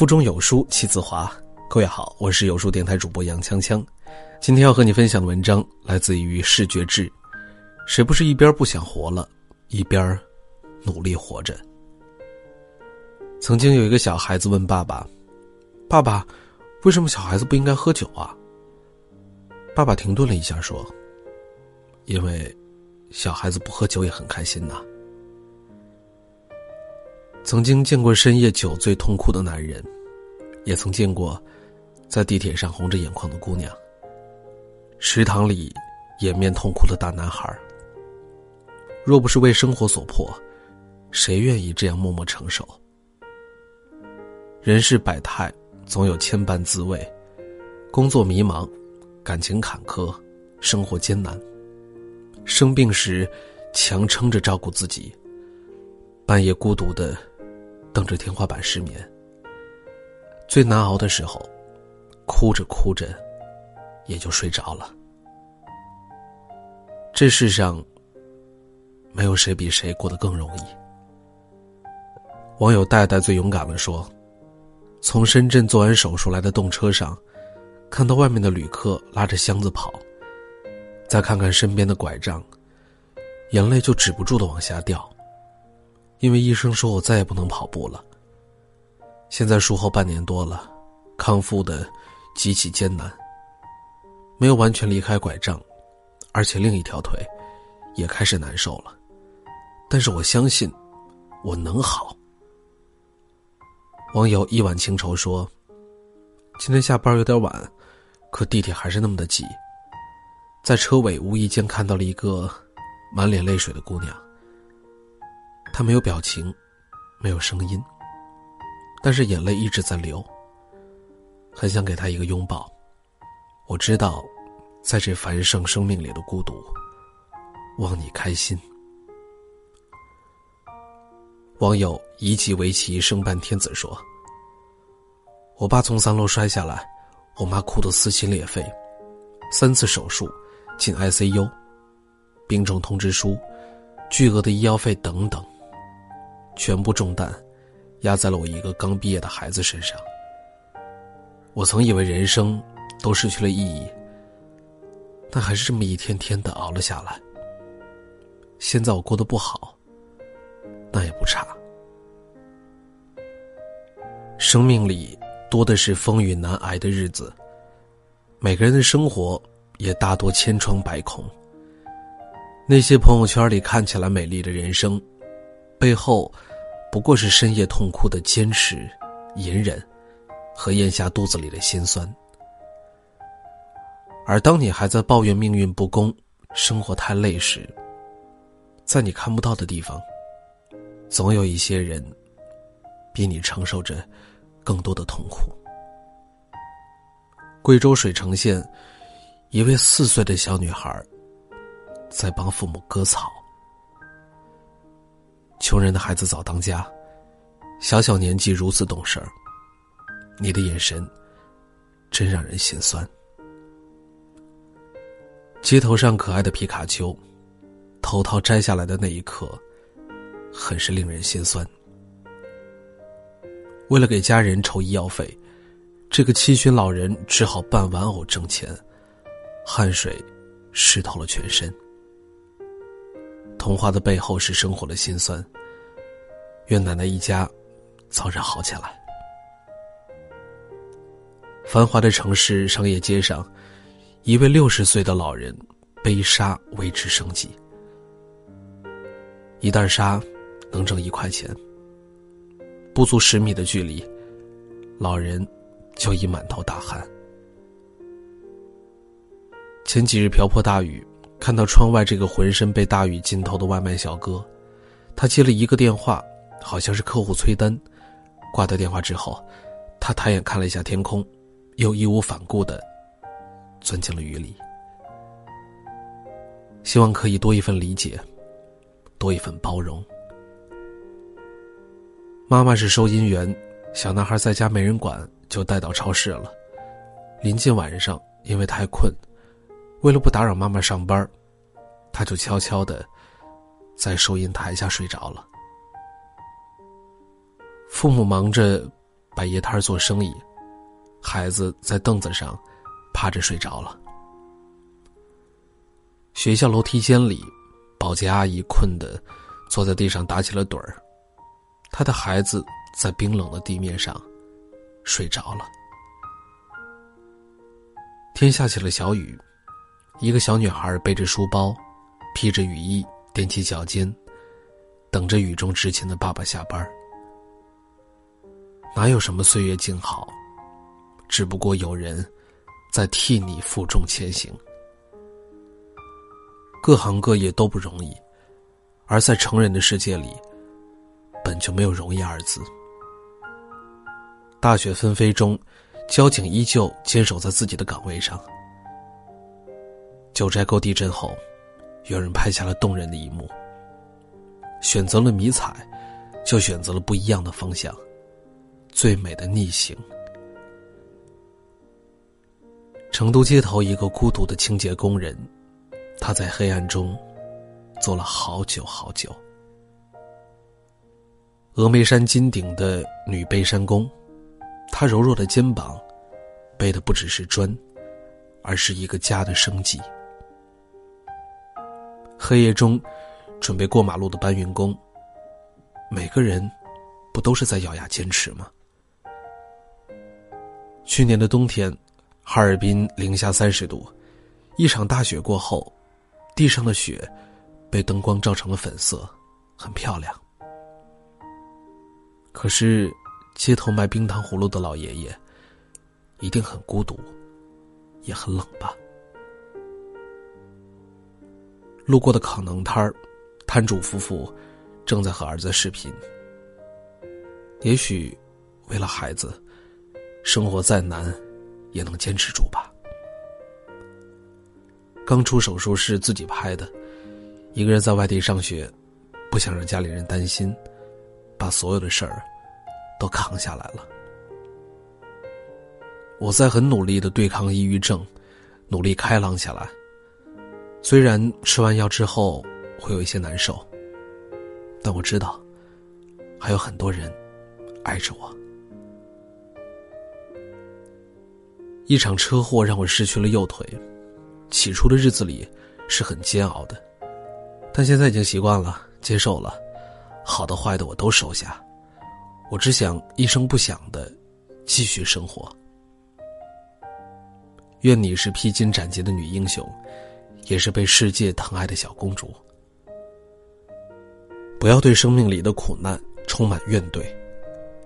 腹中有书气自华。各位好，我是有书电台主播杨锵锵。今天要和你分享的文章来自于视觉志。谁不是一边不想活了，一边努力活着？曾经有一个小孩子问爸爸：“爸爸，为什么小孩子不应该喝酒啊？”爸爸停顿了一下，说：“因为小孩子不喝酒也很开心呐。”曾经见过深夜酒醉痛哭的男人，也曾见过在地铁上红着眼眶的姑娘。食堂里掩面痛哭的大男孩。若不是为生活所迫，谁愿意这样默默承受？人世百态，总有千般滋味。工作迷茫，感情坎坷，生活艰难。生病时，强撑着照顾自己，半夜孤独的。瞪着天花板失眠。最难熬的时候，哭着哭着，也就睡着了。这世上，没有谁比谁过得更容易。网友戴戴最勇敢的，说：“从深圳做完手术来的动车上，看到外面的旅客拉着箱子跑，再看看身边的拐杖，眼泪就止不住的往下掉。”因为医生说我再也不能跑步了。现在术后半年多了，康复的极其艰难。没有完全离开拐杖，而且另一条腿也开始难受了。但是我相信，我能好。网友一碗清愁说：“今天下班有点晚，可地铁还是那么的挤。在车尾无意间看到了一个满脸泪水的姑娘。”他没有表情，没有声音，但是眼泪一直在流。很想给他一个拥抱。我知道，在这繁盛生命里的孤独，望你开心。网友一记围棋生半天子说：“我爸从三楼摔下来，我妈哭得撕心裂肺，三次手术，进 ICU，病重通知书，巨额的医药费等等。”全部重担，压在了我一个刚毕业的孩子身上。我曾以为人生都失去了意义，但还是这么一天天的熬了下来。现在我过得不好，那也不差。生命里多的是风雨难挨的日子，每个人的生活也大多千疮百孔。那些朋友圈里看起来美丽的人生，背后。不过是深夜痛哭的坚持、隐忍，和咽下肚子里的心酸。而当你还在抱怨命运不公、生活太累时，在你看不到的地方，总有一些人，比你承受着更多的痛苦。贵州水城县，一位四岁的小女孩，在帮父母割草。穷人的孩子早当家，小小年纪如此懂事儿，你的眼神真让人心酸。街头上可爱的皮卡丘，头套摘下来的那一刻，很是令人心酸。为了给家人筹医药费，这个七旬老人只好扮玩偶挣钱，汗水湿透了全身。童话的背后是生活的辛酸。愿奶奶一家早日好起来。繁华的城市商业街上，一位六十岁的老人背沙维持生计。一袋沙能挣一块钱，不足十米的距离，老人就已满头大汗。前几日瓢泼大雨。看到窗外这个浑身被大雨浸透的外卖小哥，他接了一个电话，好像是客户催单。挂掉电话之后，他抬眼看了一下天空，又义无反顾的钻进了雨里。希望可以多一份理解，多一份包容。妈妈是收银员，小男孩在家没人管，就带到超市了。临近晚上，因为太困。为了不打扰妈妈上班，他就悄悄的在收银台下睡着了。父母忙着摆夜摊做生意，孩子在凳子上趴着睡着了。学校楼梯间里，保洁阿姨困得坐在地上打起了盹儿，她的孩子在冰冷的地面上睡着了。天下起了小雨，一个小女孩背着书包，披着雨衣，踮起脚尖，等着雨中执勤的爸爸下班。哪有什么岁月静好，只不过有人在替你负重前行。各行各业都不容易，而在成人的世界里，本就没有容易二字。大雪纷飞中，交警依旧坚守在自己的岗位上。九寨沟地震后，有人拍下了动人的一幕。选择了迷彩，就选择了不一样的方向。最美的逆行。成都街头，一个孤独的清洁工人。他在黑暗中坐了好久好久。峨眉山金顶的女背山工，她柔弱的肩膀背的不只是砖，而是一个家的生计。黑夜中，准备过马路的搬运工，每个人不都是在咬牙坚持吗？去年的冬天，哈尔滨零下三十度，一场大雪过后。地上的雪被灯光照成了粉色，很漂亮。可是，街头卖冰糖葫芦的老爷爷一定很孤独，也很冷吧？路过的烤馕摊儿，摊主夫妇正在和儿子视频。也许，为了孩子，生活再难，也能坚持住吧。刚出手术室自己拍的，一个人在外地上学，不想让家里人担心，把所有的事儿都扛下来了。我在很努力的对抗抑郁症，努力开朗起来。虽然吃完药之后会有一些难受，但我知道还有很多人爱着我。一场车祸让我失去了右腿。起初的日子里是很煎熬的，但现在已经习惯了，接受了，好的坏的我都收下，我只想一声不响的继续生活。愿你是披荆斩棘的女英雄，也是被世界疼爱的小公主。不要对生命里的苦难充满怨怼，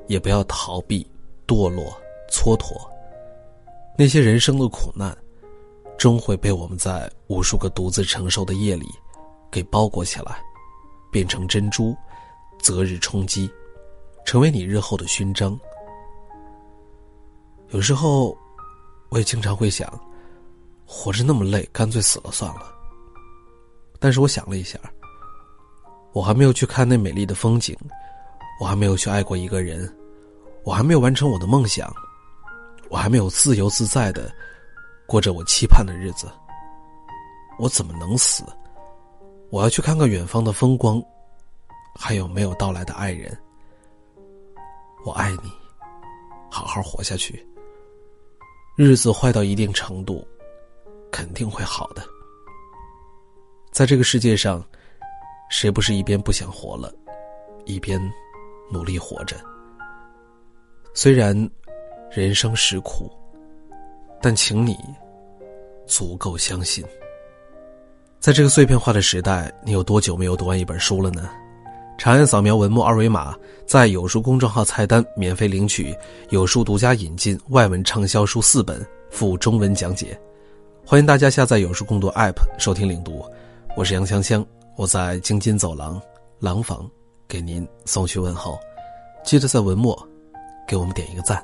也不要逃避、堕落、蹉跎。那些人生的苦难。终会被我们在无数个独自承受的夜里，给包裹起来，变成珍珠，择日冲击，成为你日后的勋章。有时候，我也经常会想，活着那么累，干脆死了算了。但是我想了一下，我还没有去看那美丽的风景，我还没有去爱过一个人，我还没有完成我的梦想，我还没有自由自在的。过着我期盼的日子，我怎么能死？我要去看看远方的风光，还有没有到来的爱人。我爱你，好好活下去。日子坏到一定程度，肯定会好的。在这个世界上，谁不是一边不想活了，一边努力活着？虽然人生实苦。但请你足够相信，在这个碎片化的时代，你有多久没有读完一本书了呢？长按扫描文末二维码，在有书公众号菜单免费领取有书独家引进外文畅销书四本，附中文讲解。欢迎大家下载有书共读 App 收听领读。我是杨香香，我在京津走廊廊坊给您送去问候。记得在文末给我们点一个赞。